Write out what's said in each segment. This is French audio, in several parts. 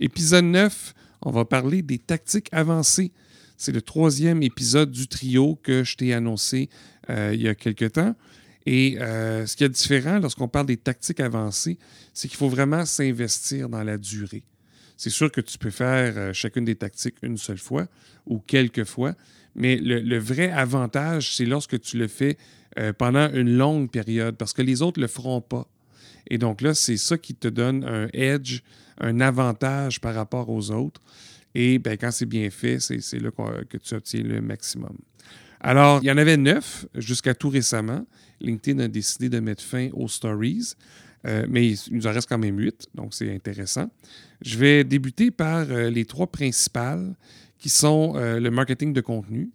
Épisode 9, on va parler des tactiques avancées. C'est le troisième épisode du trio que je t'ai annoncé euh, il y a quelque temps. Et euh, ce qui est différent lorsqu'on parle des tactiques avancées, c'est qu'il faut vraiment s'investir dans la durée. C'est sûr que tu peux faire euh, chacune des tactiques une seule fois ou quelques fois, mais le, vrai avantage, c'est lorsque tu le fais pendant une longue période, parce que les autres ne le feront pas. Et donc là, c'est ça qui te donne un edge, un avantage par rapport aux autres. Et ben, quand c'est bien fait, c'est là que tu obtiens le maximum. Alors, il y en avait neuf jusqu'à tout récemment. LinkedIn a décidé de mettre fin aux stories, euh, mais il nous en reste quand même huit, donc c'est intéressant. Je vais débuter par euh, les trois principales qui sont euh, le marketing de contenu,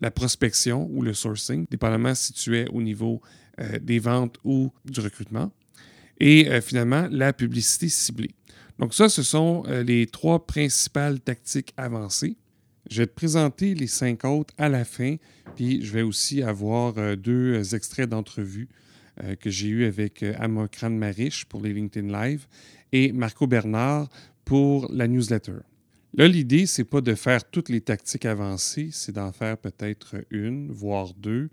la prospection ou le sourcing, dépendamment si tu es au niveau des ventes ou du recrutement, et finalement la publicité ciblée. Donc ça, ce sont les trois principales tactiques avancées. Je vais te présenter les cinq autres à la fin, puis je vais aussi avoir euh, deux euh, extraits d'entrevue euh, que j'ai eu avec Amokran Marish pour les LinkedIn Live et Marco Bernard pour la newsletter. Là, l'idée, c'est pas de faire toutes les tactiques avancées, c'est d'en faire peut-être une, voire deux,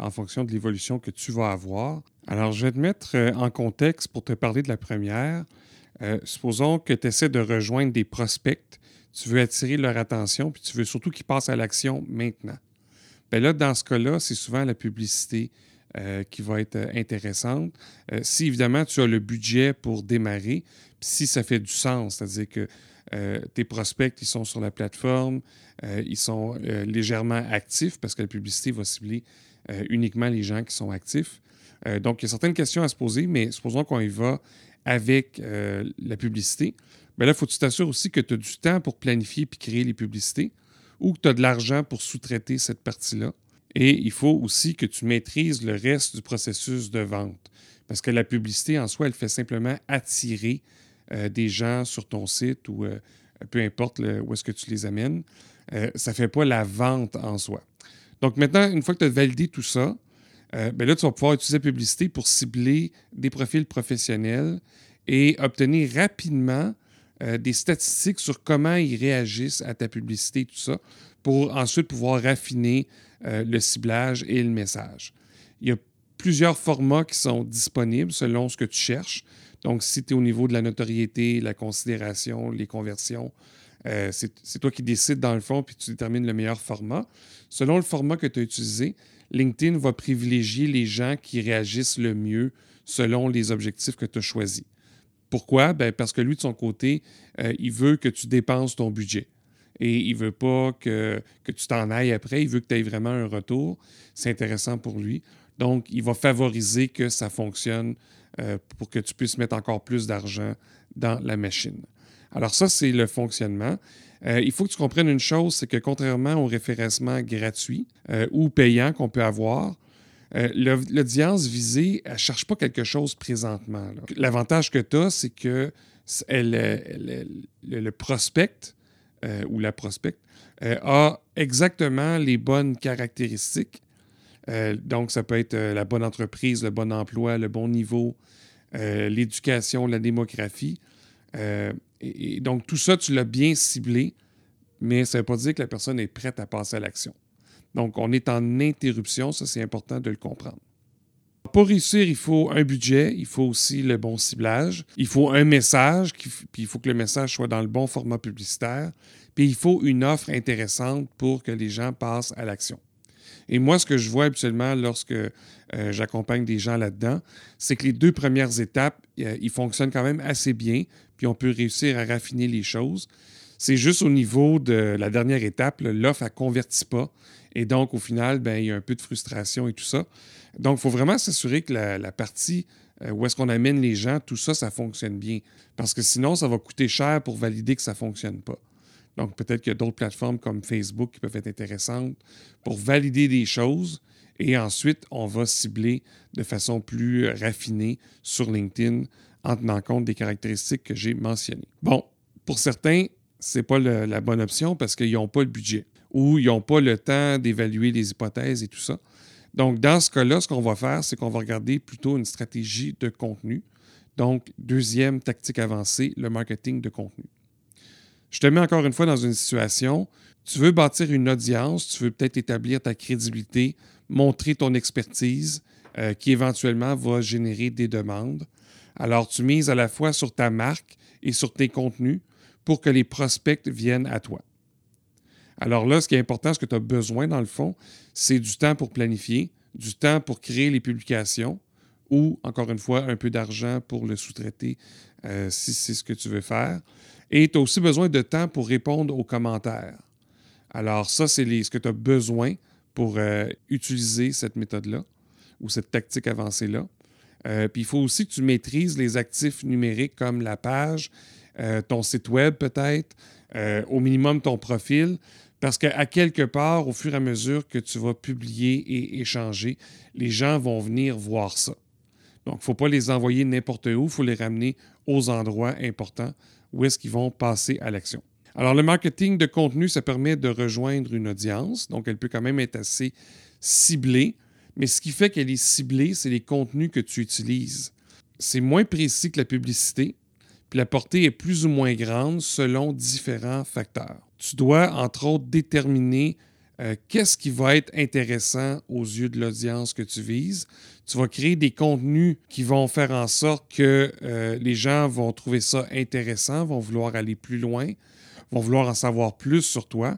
en fonction de l'évolution que tu vas avoir. Alors, je vais te mettre en contexte pour te parler de la première. Supposons que tu essaies de rejoindre des prospects tu veux attirer leur attention, puis tu veux surtout qu'ils passent à l'action maintenant. Bien là, dans ce cas-là, c'est souvent la publicité euh, qui va être euh, intéressante. Euh, si évidemment tu as le budget pour démarrer, puis si ça fait du sens, c'est-à-dire que tes prospects, ils sont sur la plateforme, ils sont légèrement actifs parce que la publicité va cibler uniquement les gens qui sont actifs. donc, il y a certaines questions à se poser, mais supposons qu'on y va avec la publicité. Mais là, il faut que tu t'assures aussi que tu as du temps pour planifier puis créer les publicités ou que tu as de l'argent pour sous-traiter cette partie-là. Et il faut aussi que tu maîtrises le reste du processus de vente. Parce que la publicité en soi, elle fait simplement attirer euh, des gens sur ton site ou euh, peu importe où est-ce que tu les amènes. Euh, ça ne fait pas la vente en soi. Donc maintenant, une fois que tu as validé tout ça, ben là, tu vas pouvoir utiliser la publicité pour cibler des profils professionnels et obtenir rapidement euh, des statistiques sur comment ils réagissent à ta publicité tout ça, pour ensuite pouvoir raffiner euh, le ciblage et le message. Il y a plusieurs formats qui sont disponibles selon ce que tu cherches. Donc, si tu es au niveau de la notoriété, la considération, les conversions, euh, c'est toi qui décides dans le fond, puis tu détermines le meilleur format. Selon le format que tu as utilisé, LinkedIn va privilégier les gens qui réagissent le mieux selon les objectifs que tu as choisis. Pourquoi? Ben, parce que lui, de son côté, euh, il veut que tu dépenses ton budget. Et il ne veut pas que, tu t'en ailles après. Il veut que tu aies vraiment un retour. C'est intéressant pour lui. Donc, il va favoriser que ça fonctionne euh, pour que tu puisses mettre encore plus d'argent dans la machine. Alors ça, c'est le fonctionnement. Euh, il faut que tu comprennes une chose, c'est que contrairement au référencement gratuit ou payant qu'on peut avoir, euh, l'audience visée, elle ne cherche pas quelque chose présentement. L'avantage que tu as, c'est que le prospect euh, ou la prospect euh, a exactement les bonnes caractéristiques. donc, ça peut être la bonne entreprise, le bon emploi, le bon niveau, l'éducation, la démographie. Donc, tout ça, tu l'as bien ciblé, mais ça ne veut pas dire que la personne est prête à passer à l'action. Donc, on est en interruption, ça c'est important de le comprendre. Pour réussir, il faut un budget, il faut aussi le bon ciblage, il faut un message, puis il faut que le message soit dans le bon format publicitaire, puis il faut une offre intéressante pour que les gens passent à l'action. Et moi, ce que je vois habituellement lorsque euh, j'accompagne des gens là-dedans, c'est que les deux premières étapes, euh, ils fonctionnent quand même assez bien, puis on peut réussir à raffiner les choses. C'est juste au niveau de la dernière étape, l'offre, elle ne convertit pas. Et donc, au final, ben, il y a un peu de frustration et tout ça. Donc, il faut vraiment s'assurer que la, partie euh, où est-ce qu'on amène les gens, tout ça, ça fonctionne bien. Parce que sinon, ça va coûter cher pour valider que ça ne fonctionne pas. Donc, peut-être qu'il y a d'autres plateformes comme Facebook qui peuvent être intéressantes pour valider des choses. Et ensuite, on va cibler de façon plus raffinée sur LinkedIn en tenant compte des caractéristiques que j'ai mentionnées. Bon, pour certains, ce n'est pas la bonne option parce qu'ils n'ont pas le budget ou ils n'ont pas le temps d'évaluer les hypothèses et tout ça. Donc, dans ce cas-là, ce qu'on va faire, c'est qu'on va regarder plutôt une stratégie de contenu. Donc, deuxième tactique avancée, le marketing de contenu. Je te mets encore une fois dans une situation, tu veux bâtir une audience, tu veux peut-être établir ta crédibilité, montrer ton expertise, euh, qui éventuellement va générer des demandes. Alors, tu mises à la fois sur ta marque et sur tes contenus pour que les prospects viennent à toi. Alors là, ce qui est important, ce que tu as besoin dans le fond, c'est du temps pour planifier, du temps pour créer les publications ou, encore une fois, un peu d'argent pour le sous-traiter euh, si c'est ce que tu veux faire. Et tu as aussi besoin de temps pour répondre aux commentaires. Alors ça, c'est ce que tu as besoin pour euh, utiliser cette méthode-là ou cette tactique avancée-là. Euh, puis il faut aussi que tu maîtrises les actifs numériques comme la page, ton site web peut-être, au minimum ton profil, parce qu'à quelque part, au fur et à mesure que tu vas publier et échanger, les gens vont venir voir ça. Donc, il ne faut pas les envoyer n'importe où, il faut les ramener aux endroits importants où est-ce qu'ils vont passer à l'action. Alors, le marketing de contenu, ça permet de rejoindre une audience, donc elle peut quand même être assez ciblée, mais ce qui fait qu'elle est ciblée, c'est les contenus que tu utilises. C'est moins précis que la publicité, puis la portée est plus ou moins grande selon différents facteurs tu dois, entre autres, déterminer euh, qu'est-ce qui va être intéressant aux yeux de l'audience que tu vises. Tu vas créer des contenus qui vont faire en sorte que euh, les gens vont trouver ça intéressant, vont vouloir aller plus loin, vont vouloir en savoir plus sur toi.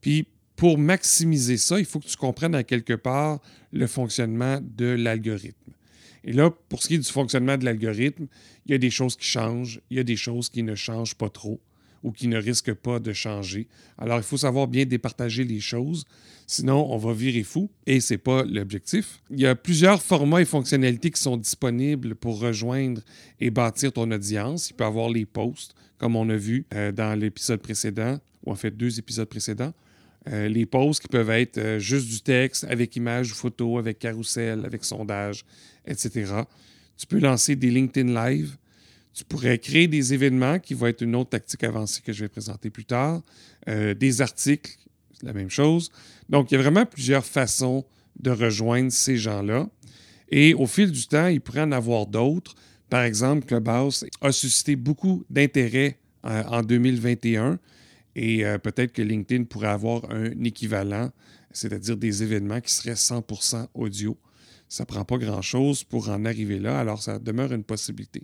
Puis, pour maximiser ça, il faut que tu comprennes à quelque part le fonctionnement de l'algorithme. Et là, pour ce qui est du fonctionnement de l'algorithme, il y a des choses qui changent, il y a des choses qui ne changent pas trop ou qui ne risquent pas de changer. Alors, il faut savoir bien départager les choses, sinon on va virer fou et ce n'est pas l'objectif. Il y a plusieurs formats et fonctionnalités qui sont disponibles pour rejoindre et bâtir ton audience. Il peut avoir les posts, comme on a vu euh, dans l'épisode précédent, ou en fait deux épisodes précédents. Euh, les posts qui peuvent être euh, juste du texte, avec images ou photos, avec carrousel, avec sondage, etc. Tu peux lancer des LinkedIn Live tu pourrais créer des événements qui vont être une autre tactique avancée que je vais présenter plus tard. Euh, des articles, la même chose. Donc, il y a vraiment plusieurs façons de rejoindre ces gens-là. Et au fil du temps, il pourrait en avoir d'autres. Par exemple, Clubhouse a suscité beaucoup d'intérêt euh, en 2021 et euh, peut-être que LinkedIn pourrait avoir un équivalent, c'est-à-dire des événements qui seraient 100% audio. Ça ne prend pas grand-chose pour en arriver là, alors ça demeure une possibilité.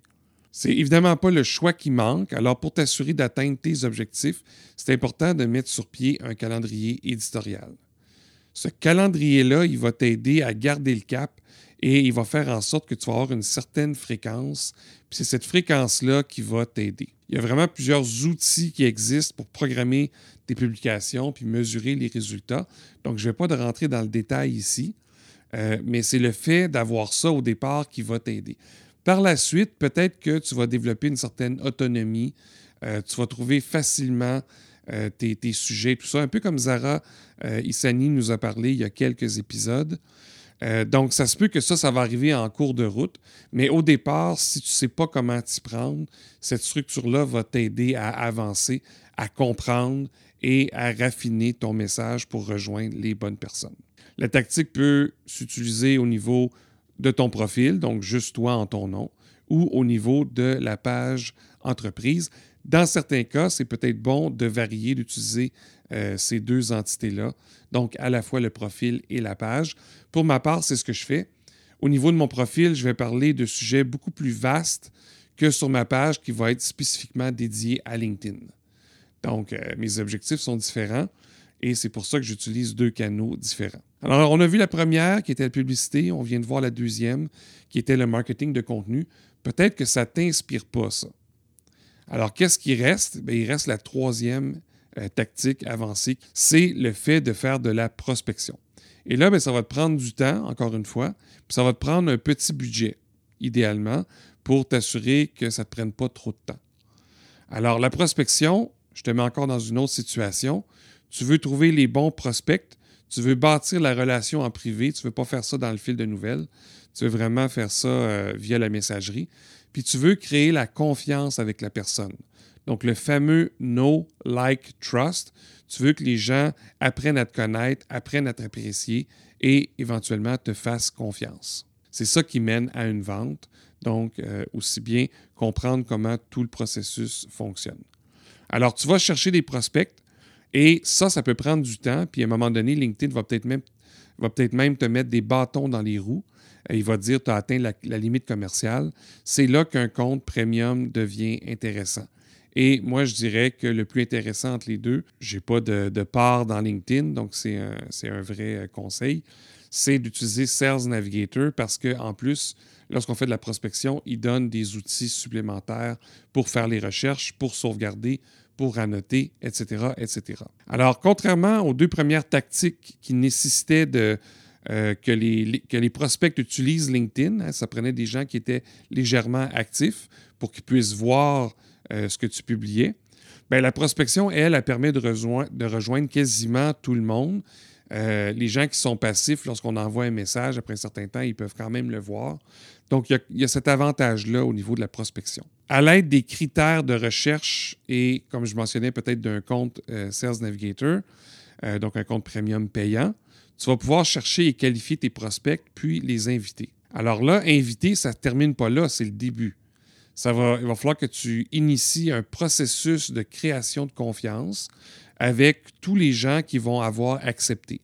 C'est évidemment pas le choix qui manque. Alors, pour t'assurer d'atteindre tes objectifs, c'est important de mettre sur pied un calendrier éditorial. Ce calendrier-là, il va t'aider à garder le cap et il va faire en sorte que tu vas avoir une certaine fréquence. Puis c'est cette fréquence-là qui va t'aider. Il y a vraiment plusieurs outils qui existent pour programmer tes publications puis mesurer les résultats. Donc, je ne vais pas rentrer dans le détail ici, euh, mais c'est le fait d'avoir ça au départ qui va t'aider. Par la suite, peut-être que tu vas développer une certaine autonomie. Euh, tu vas trouver facilement euh, tes, sujets, tout ça, un peu comme Zara euh, Issani nous a parlé il y a quelques épisodes. donc, ça se peut que ça, ça va arriver en cours de route, mais au départ, si tu ne sais pas comment t'y prendre, cette structure-là va t'aider à avancer, à comprendre et à raffiner ton message pour rejoindre les bonnes personnes. La tactique peut s'utiliser au niveau de ton profil, donc juste toi en ton nom, ou au niveau de la page entreprise. Dans certains cas, c'est peut-être bon de varier, d'utiliser euh, ces deux entités-là, donc à la fois le profil et la page. Pour ma part, c'est ce que je fais. Au niveau de mon profil, je vais parler de sujets beaucoup plus vastes que sur ma page qui va être spécifiquement dédiée à LinkedIn. Donc, euh, mes objectifs sont différents et c'est pour ça que j'utilise deux canaux différents. Alors, on a vu la première qui était la publicité, on vient de voir la deuxième qui était le marketing de contenu. Peut-être que ça ne t'inspire pas, ça. Alors, qu'est-ce qui reste? Bien, il reste la troisième euh, tactique avancée, c'est le fait de faire de la prospection. Et là, bien, ça va te prendre du temps, encore une fois, puis ça va te prendre un petit budget, idéalement, pour t'assurer que ça ne te prenne pas trop de temps. Alors, la prospection, je te mets encore dans une autre situation. Tu veux trouver les bons prospects, tu veux bâtir la relation en privé, tu ne veux pas faire ça dans le fil de nouvelles, tu veux vraiment faire ça euh, via la messagerie, puis tu veux créer la confiance avec la personne. Donc le fameux know, like, trust, tu veux que les gens apprennent à te connaître, apprennent à t'apprécier et éventuellement te fassent confiance. C'est ça qui mène à une vente, donc euh, aussi bien comprendre comment tout le processus fonctionne. Alors, tu vas chercher des prospects et ça, ça peut prendre du temps. Puis à un moment donné, LinkedIn va peut-être même, te mettre des bâtons dans les roues. Il va te dire tu as atteint la, limite commerciale. C'est là qu'un compte premium devient intéressant. Et moi, je dirais que le plus intéressant entre les deux, je n'ai pas de, part dans LinkedIn, donc c'est un, un, vrai euh, conseil, c'est d'utiliser Sales Navigator parce qu'en plus, lorsqu'on fait de la prospection, il donne des outils supplémentaires pour faire les recherches, pour sauvegarder, pour annoter, etc., etc. Alors, contrairement aux deux premières tactiques qui nécessitaient euh, que, les, prospects utilisent LinkedIn, hein, ça prenait des gens qui étaient légèrement actifs pour qu'ils puissent voir euh, ce que tu publiais. Bien, la prospection, elle, elle permet de, de rejoindre quasiment tout le monde. Euh, les gens qui sont passifs, lorsqu'on envoie un message, après un certain temps, ils peuvent quand même le voir. Donc, il y a, cet avantage-là au niveau de la prospection. À l'aide des critères de recherche et, comme je mentionnais, peut-être d'un compte euh, Sales Navigator, euh, donc un compte premium payant, tu vas pouvoir chercher et qualifier tes prospects, puis les inviter. Alors là, inviter, ça ne termine pas là, c'est le début. Ça va, il va falloir que tu inities un processus de création de confiance avec tous les gens qui vont avoir accepté.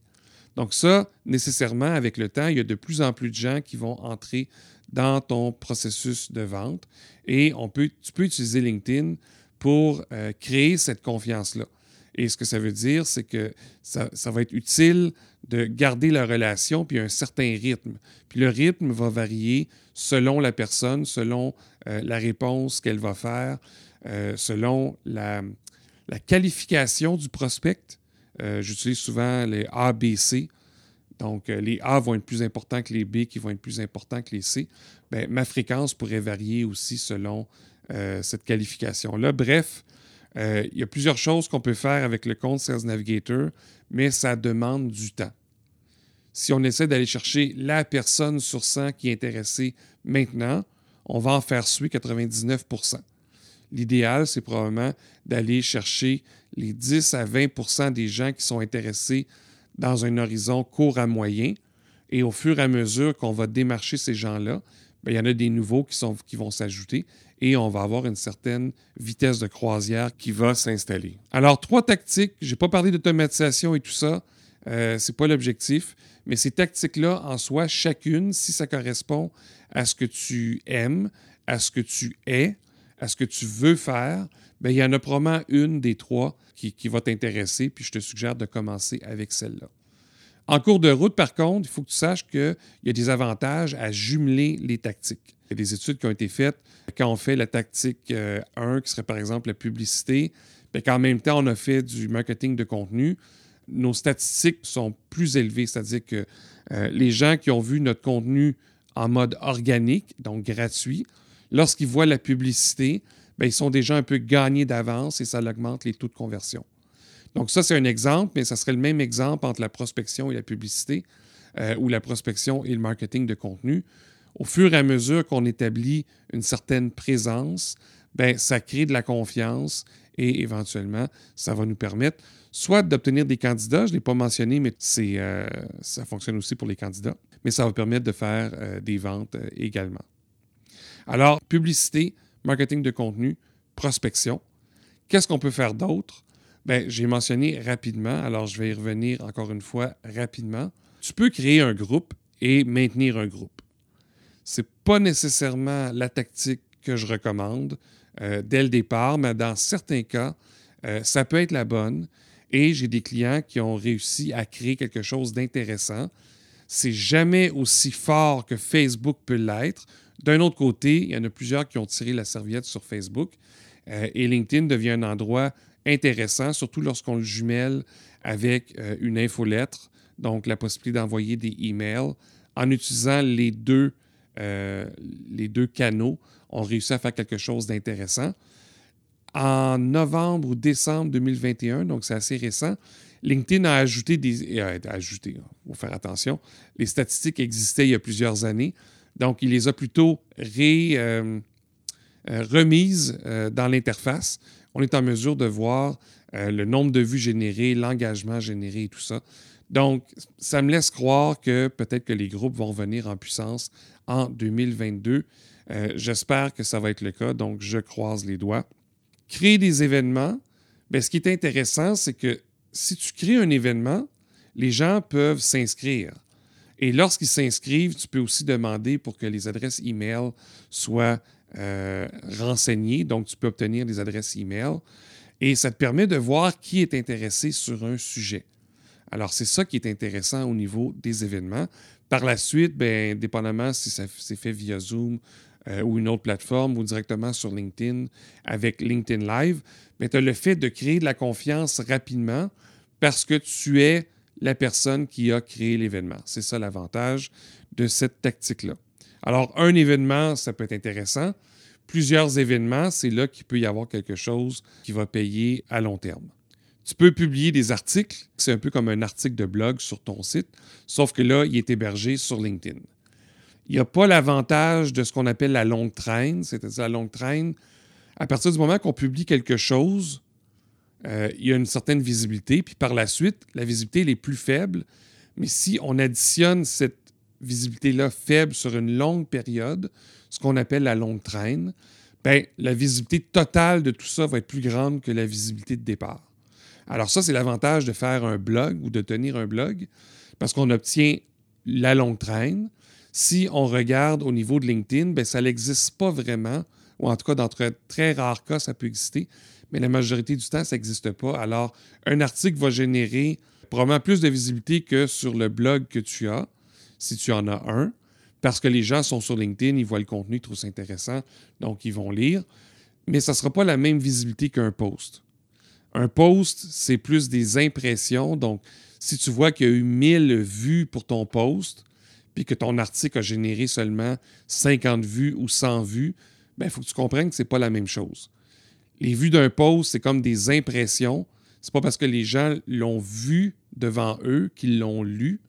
Donc ça, nécessairement, avec le temps, il y a de plus en plus de gens qui vont entrer dans ton processus de vente et on peut, tu peux utiliser LinkedIn pour euh, créer cette confiance-là. Et ce que ça veut dire, c'est que ça, va être utile de garder la relation puis un certain rythme. Puis le rythme va varier selon la personne, selon euh, la réponse qu'elle va faire, euh, selon la qualification du prospect, euh, j'utilise souvent les A, B, C. Donc, euh, les A vont être plus importants que les B, qui vont être plus importants que les C. Bien, ma fréquence pourrait varier aussi selon euh, cette qualification-là. Bref, il y a plusieurs choses qu'on peut faire avec le compte Sales Navigator, mais ça demande du temps. Si on essaie d'aller chercher la personne sur 100 qui est intéressée maintenant, on va en faire suivre 99 L'idéal, c'est probablement d'aller chercher les 10 à 20% des gens qui sont intéressés dans un horizon court à moyen. Et au fur et à mesure qu'on va démarcher ces gens-là, ben, il y en a des nouveaux qui, vont s'ajouter et on va avoir une certaine vitesse de croisière qui va s'installer. Alors, trois tactiques. Je n'ai pas parlé d'automatisation et tout ça. Euh, ce n'est pas l'objectif. Mais ces tactiques-là, en soi, chacune, si ça correspond à ce que tu aimes, à ce que tu es, à ce que tu veux faire, bien, il y en a probablement une des trois qui, va t'intéresser, puis je te suggère de commencer avec celle-là. En cours de route, par contre, il faut que tu saches qu'il y a des avantages à jumeler les tactiques. Il y a des études qui ont été faites quand on fait la tactique 1, euh, qui serait par exemple la publicité, bien qu'en même temps on a fait du marketing de contenu, nos statistiques sont plus élevées, c'est-à-dire que euh, les gens qui ont vu notre contenu en mode organique, donc gratuit, lorsqu'ils voient la publicité, bien, ils sont déjà un peu gagnés d'avance et ça augmente les taux de conversion. Donc ça, c'est un exemple, mais ça serait le même exemple entre la prospection et la publicité euh, ou la prospection et le marketing de contenu. Au fur et à mesure qu'on établit une certaine présence, bien, ça crée de la confiance et éventuellement, ça va nous permettre soit d'obtenir des candidats, je ne l'ai pas mentionné, mais euh, ça fonctionne aussi pour les candidats, mais ça va permettre de faire euh, des ventes également. Alors, publicité, marketing de contenu, prospection. Qu'est-ce qu'on peut faire d'autre? Bien, j'ai mentionné rapidement, alors je vais y revenir encore une fois rapidement. Tu peux créer un groupe et maintenir un groupe. Ce n'est pas nécessairement la tactique que je recommande euh, dès le départ, mais dans certains cas, euh, ça peut être la bonne. Et j'ai des clients qui ont réussi à créer quelque chose d'intéressant. C'est jamais aussi fort que Facebook peut l'être. D'un autre côté, il y en a plusieurs qui ont tiré la serviette sur Facebook euh, et LinkedIn devient un endroit intéressant, surtout lorsqu'on le jumelle avec euh, une infolettre, donc la possibilité d'envoyer des emails. En utilisant les deux, euh, les deux canaux, on réussit à faire quelque chose d'intéressant. En novembre ou décembre 2021, donc c'est assez récent, LinkedIn a ajouté des. ajouté, il faut faire attention. Les statistiques existaient il y a plusieurs années. Donc, il les a plutôt euh, euh, remises euh, dans l'interface. On est en mesure de voir le nombre de vues générées, l'engagement généré et tout ça. Donc, ça me laisse croire que peut-être que les groupes vont revenir en puissance en 2022. J'espère que ça va être le cas, donc je croise les doigts. Créer des événements. Bien, ce qui est intéressant, c'est que si tu crées un événement, les gens peuvent s'inscrire. Et lorsqu'ils s'inscrivent, tu peux aussi demander pour que les adresses e-mail soient euh, renseignées. Donc, tu peux obtenir des adresses e-mail. Et ça te permet de voir qui est intéressé sur un sujet. Alors, c'est ça qui est intéressant au niveau des événements. Par la suite, bien, dépendamment si ça c'est fait via Zoom euh, ou une autre plateforme ou directement sur LinkedIn avec LinkedIn Live, mais tu as le fait de créer de la confiance rapidement parce que tu es la personne qui a créé l'événement. C'est ça l'avantage de cette tactique-là. Alors, un événement, ça peut être intéressant. Plusieurs événements, c'est là qu'il peut y avoir quelque chose qui va payer à long terme. Tu peux publier des articles, c'est un peu comme un article de blog sur ton site, sauf que là, il est hébergé sur LinkedIn. Il n'y a pas l'avantage de ce qu'on appelle la longue traîne, c'est-à-dire la longue traîne. À partir du moment qu'on publie quelque chose, euh, il y a une certaine visibilité, puis par la suite, la visibilité est plus faible. Mais si on additionne cette visibilité-là faible sur une longue période, ce qu'on appelle la longue traîne, bien, la visibilité totale de tout ça va être plus grande que la visibilité de départ. Alors ça, c'est l'avantage de faire un blog ou de tenir un blog, parce qu'on obtient la longue traîne. Si on regarde au niveau de LinkedIn, bien, ça n'existe pas vraiment, ou en tout cas, dans très, très rares cas, ça peut exister mais la majorité du temps, ça n'existe pas. Alors, un article va générer probablement plus de visibilité que sur le blog que tu as, si tu en as un, parce que les gens sont sur LinkedIn, ils voient le contenu, ils trouvent ça intéressant, donc ils vont lire. Mais ça ne sera pas la même visibilité qu'un post. Un post, c'est plus des impressions. Donc, si tu vois qu'il y a eu 1000 vues pour ton post, puis que ton article a généré seulement 50 vues ou 100 vues, il ben, faut que tu comprennes que ce n'est pas la même chose les vues d'un post, c'est comme des impressions. C'est pas parce que les gens l'ont vu devant eux qu'ils l'ont lu.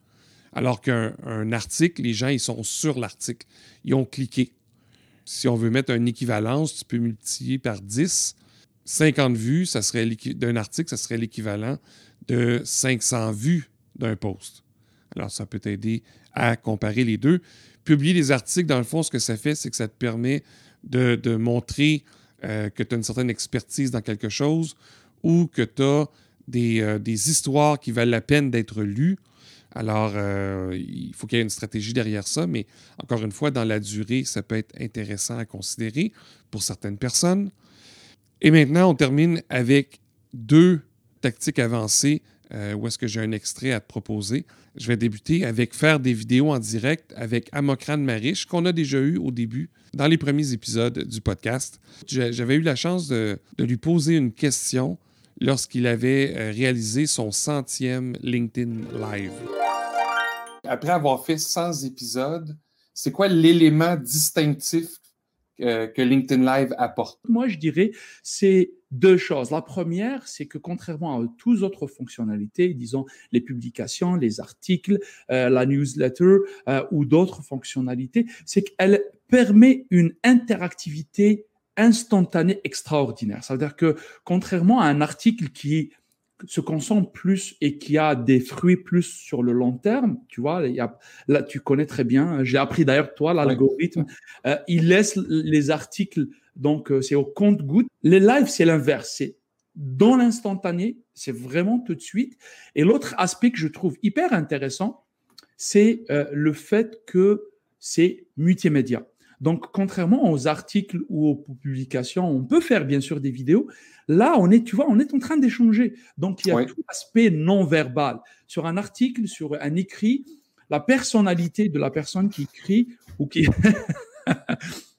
Alors qu'un article, les gens, ils sont sur l'article. Ils ont cliqué. Si on veut mettre une équivalence, tu peux multiplier par 10. 50 vues ça serait d'un article, ça serait l'équivalent de 500 vues d'un post. Alors, ça peut t'aider à comparer les deux. Publier des articles, dans le fond, ce que ça fait, c'est que ça te permet de, de montrer euh, que tu as une certaine expertise dans quelque chose ou que tu as euh, des, histoires qui valent la peine d'être lues. Alors, euh, il faut qu'il y ait une stratégie derrière ça, mais encore une fois, dans la durée, ça peut être intéressant à considérer pour certaines personnes. Et maintenant, on termine avec deux tactiques avancées où est-ce que j'ai un extrait à te proposer. Je vais débuter avec faire des vidéos en direct avec Amokran Marish, qu'on a déjà eu au début dans les premiers épisodes du podcast. J'avais eu la chance de, lui poser une question lorsqu'il avait euh, réalisé son centième LinkedIn Live. Après avoir fait 100 épisodes, c'est quoi l'élément distinctif que LinkedIn Live apporte? Moi, je dirais, c'est deux choses. La première, c'est que contrairement à toutes autres fonctionnalités, disons les publications, les articles, euh, la newsletter euh, ou d'autres fonctionnalités, c'est qu'elle permet une interactivité instantanée extraordinaire. C'est-à-dire que contrairement à un article qui se concentre plus et qui a des fruits plus sur le long terme, tu vois, il y a, là tu connais très bien, j'ai appris d'ailleurs toi l'algorithme, euh, il laisse les articles, donc euh, c'est au compte-goutte. Les lives, c'est l'inverse, c'est dans l'instantané, c'est vraiment tout de suite. Et l'autre aspect que je trouve hyper intéressant, c'est euh, le fait que c'est multimédia. Donc, contrairement aux articles ou aux publications, on peut faire bien sûr des vidéos. Là, on est, tu vois, on est en train d'échanger. Donc, il y a tout l'aspect non verbal. Sur un article, sur un écrit, la personnalité de la personne qui écrit ou qui.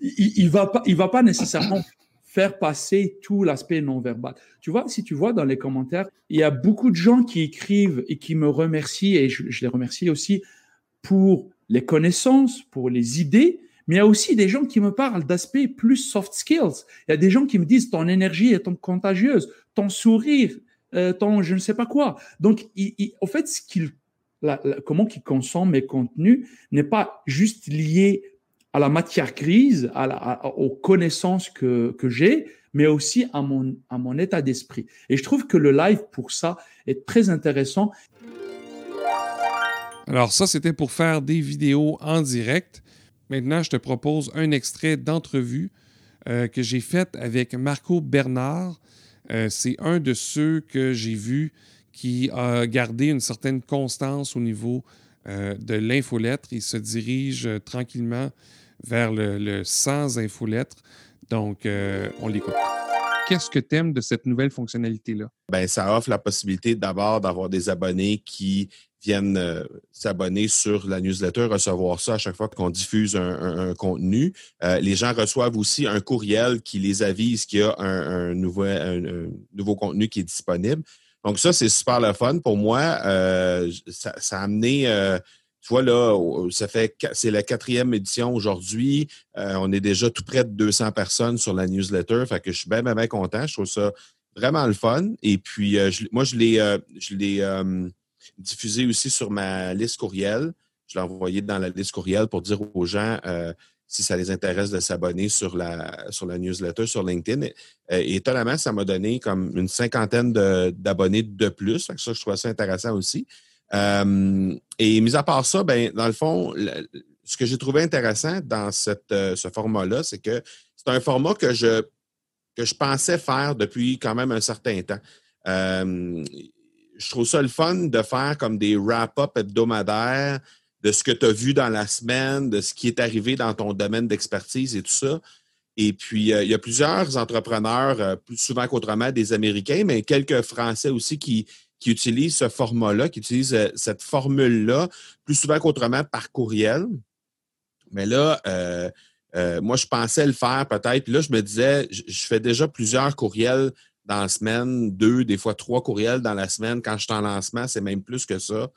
il ne va, pas, il va pas nécessairement faire passer tout l'aspect non verbal. Tu vois, si tu vois dans les commentaires, il y a beaucoup de gens qui écrivent et qui me remercient, et je, les remercie aussi pour les connaissances, pour les idées, mais il y a aussi des gens qui me parlent d'aspects plus soft skills. Il y a des gens qui me disent ton énergie est contagieuse, ton sourire, euh, ton je ne sais pas quoi. Donc, il, au fait, ce comment il consomme mes contenus n'est pas juste lié à la matière grise, aux connaissances que, que j'ai, mais aussi à mon, à mon état d'esprit. Et je trouve que le live, pour ça, est très intéressant. Alors ça, c'était pour faire des vidéos en direct. Maintenant, je te propose un extrait d'entrevue euh, que j'ai faite avec Marco Bernard. c'est un de ceux que j'ai vu qui a gardé une certaine constance au niveau de l'infolettre. Il se dirige tranquillement vers le, sans infolettre. Donc, on l'écoute. Qu'est-ce que tu aimes de cette nouvelle fonctionnalité-là? Ben, ça offre la possibilité d'abord d'avoir des abonnés qui viennent euh, s'abonner sur la newsletter, recevoir ça à chaque fois qu'on diffuse un, contenu. Euh, les gens reçoivent aussi un courriel qui les avise qu'il y a un, nouveau, nouveau, contenu qui est disponible. Donc ça, c'est super le fun. Pour moi, euh, ça, a amené, tu vois là, ça fait c'est la quatrième édition aujourd'hui. on est déjà tout près de 200 personnes sur la newsletter. Fait que je suis bien, bien, content. Je trouve ça vraiment le fun. Et puis, moi, je l'ai, je l'ai diffusé aussi sur ma liste courriel. Je l'ai envoyé dans la liste courriel pour dire aux gens euh, si ça les intéresse de s'abonner sur la, sur la newsletter sur LinkedIn. Et, euh, étonnamment, ça m'a donné comme une cinquantaine d'abonnés de, plus. Ça, je trouve ça intéressant aussi. Euh, et mis à part ça, ben, dans le fond, ce que j'ai trouvé intéressant dans cette, ce format-là, c'est que c'est un format que je, que je pensais faire depuis quand même un certain temps je trouve ça le fun de faire comme des wrap-up hebdomadaires de ce que tu as vu dans la semaine, de ce qui est arrivé dans ton domaine d'expertise et tout ça. Et puis, euh, il y a plusieurs entrepreneurs, euh, plus souvent qu'autrement des Américains, mais quelques Français aussi qui, qui utilisent ce format-là, qui utilisent euh, cette formule-là, plus souvent qu'autrement par courriel. Mais là, moi, je pensais le faire peut-être. Là, je me disais, je fais déjà plusieurs courriels dans la semaine, deux, des fois trois courriels dans la semaine. Quand je suis en lancement, c'est même plus que ça.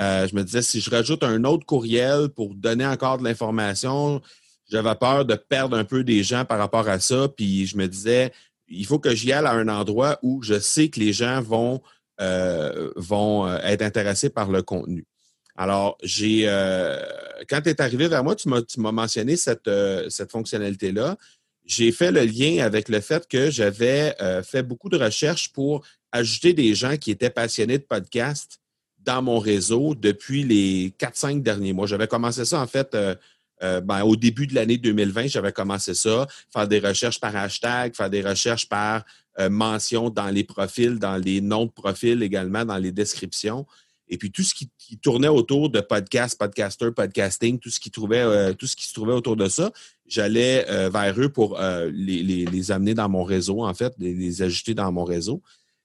Euh, je me disais, si je rajoute un autre courriel pour donner encore de l'information, j'avais peur de perdre un peu des gens par rapport à ça. Puis je me disais, il faut que j'y aille à un endroit où je sais que les gens vont, euh, vont euh, être intéressés par le contenu. Alors, j'ai quand tu es arrivé vers moi, tu m'as mentionné cette, cette fonctionnalité-là j'ai fait le lien avec le fait que j'avais euh, fait beaucoup de recherches pour ajouter des gens qui étaient passionnés de podcast dans mon réseau depuis les 4-5 derniers mois. J'avais commencé ça, en fait, euh, euh, ben, au début de l'année 2020, j'avais commencé ça, faire des recherches par hashtag, faire des recherches par mention dans les profils, dans les noms de profils également, dans les descriptions. Et puis tout ce qui, tournait autour de podcast, podcaster, podcasting, tout ce qui trouvait, euh, tout ce qui se trouvait autour de ça, j'allais euh, vers eux pour euh, les, amener dans mon réseau, en fait, les, les ajouter dans mon réseau.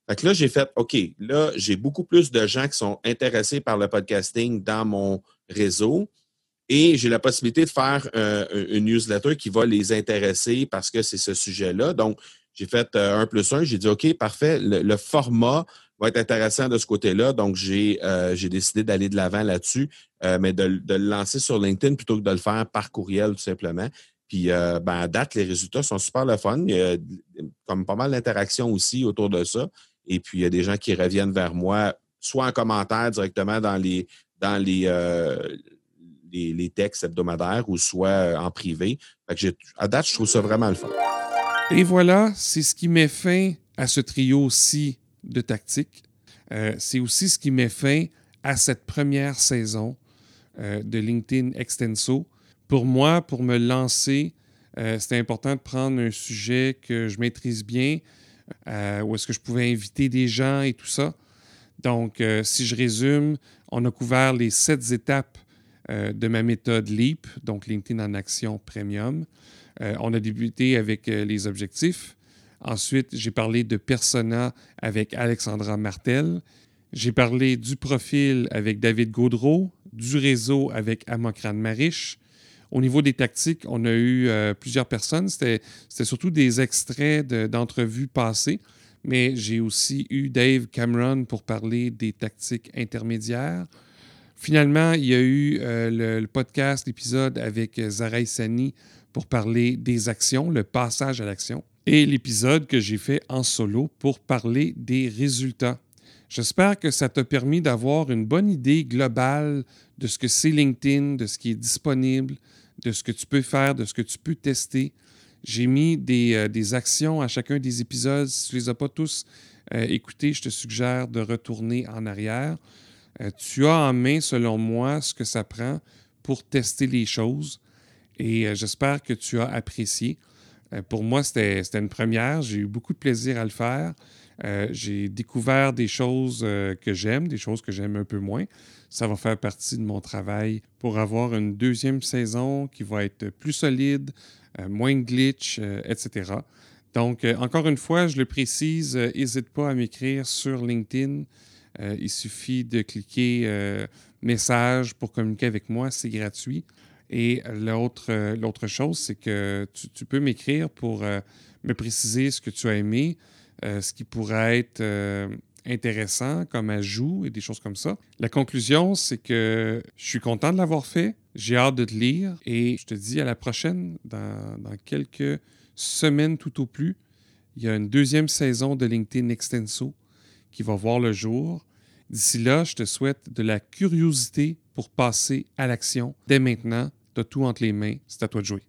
Fait que là, j'ai fait OK, là, j'ai beaucoup plus de gens qui sont intéressés par le podcasting dans mon réseau. Et j'ai la possibilité de faire une newsletter qui va les intéresser parce que c'est ce sujet-là. Donc, j'ai fait un plus un. J'ai dit OK, parfait. le format va être intéressant de ce côté-là. Donc, j'ai euh, décidé d'aller de l'avant là-dessus, euh, mais de, le lancer sur LinkedIn plutôt que de le faire par courriel, tout simplement. Puis, euh, ben, à date, les résultats sont super le fun. Il y a comme pas mal d'interactions aussi autour de ça. Et puis, il y a des gens qui reviennent vers moi, soit en commentaire directement dans les, dans les, les, textes hebdomadaires ou soit en privé. Fait que à date, je trouve ça vraiment le fun. Et voilà, c'est ce qui met fin à ce trio-ci de tactique. Euh, c'est aussi ce qui met fin à cette première saison euh, de LinkedIn Extenso. Pour moi, pour me lancer, euh, c'était important de prendre un sujet que je maîtrise bien, où est-ce que je pouvais inviter des gens et tout ça. Donc, si je résume, on a couvert les sept étapes de ma méthode LEAP, donc LinkedIn en action premium. On a débuté avec les objectifs. Ensuite, j'ai parlé de persona avec Alexandra Martel. J'ai parlé du profil avec David Gaudreau, du réseau avec Amokran Marish. Au niveau des tactiques, on a eu euh, plusieurs personnes. C'était surtout des extraits d'entrevues passées, mais j'ai aussi eu Dave Cameron pour parler des tactiques intermédiaires. Finalement, il y a eu euh, le, podcast, l'épisode avec Zaraï Sani pour parler des actions, le passage à l'action et l'épisode que j'ai fait en solo pour parler des résultats. J'espère que ça t'a permis d'avoir une bonne idée globale de ce que c'est LinkedIn, de ce qui est disponible, de ce que tu peux faire, de ce que tu peux tester. J'ai mis des, euh, actions à chacun des épisodes. Si tu ne les as pas tous euh, écoutés, je te suggère de retourner en arrière. Euh, tu as en main, selon moi, ce que ça prend pour tester les choses et j'espère que tu as apprécié. Euh, pour moi, c'était une première. J'ai eu beaucoup de plaisir à le faire. Euh, j'ai découvert des choses que j'aime, des choses que j'aime un peu moins. Ça va faire partie de mon travail pour avoir une deuxième saison qui va être plus solide, moins de glitch, etc. Donc, encore une fois, je le précise, n'hésite pas à m'écrire sur LinkedIn. Il suffit de cliquer message pour communiquer avec moi, c'est gratuit. Et l'autre, euh, chose, c'est que tu, peux m'écrire pour euh, me préciser ce que tu as aimé, euh, ce qui pourrait être intéressant comme ajout et des choses comme ça. La conclusion, c'est que je suis content de l'avoir fait, j'ai hâte de te lire et je te dis à la prochaine, dans, dans quelques semaines tout au plus. Il y a une deuxième saison de LinkedIn Extenso qui va voir le jour. D'ici là, je te souhaite de la curiosité pour passer à l'action dès maintenant. Tu as tout entre les mains. C'est à toi de jouer.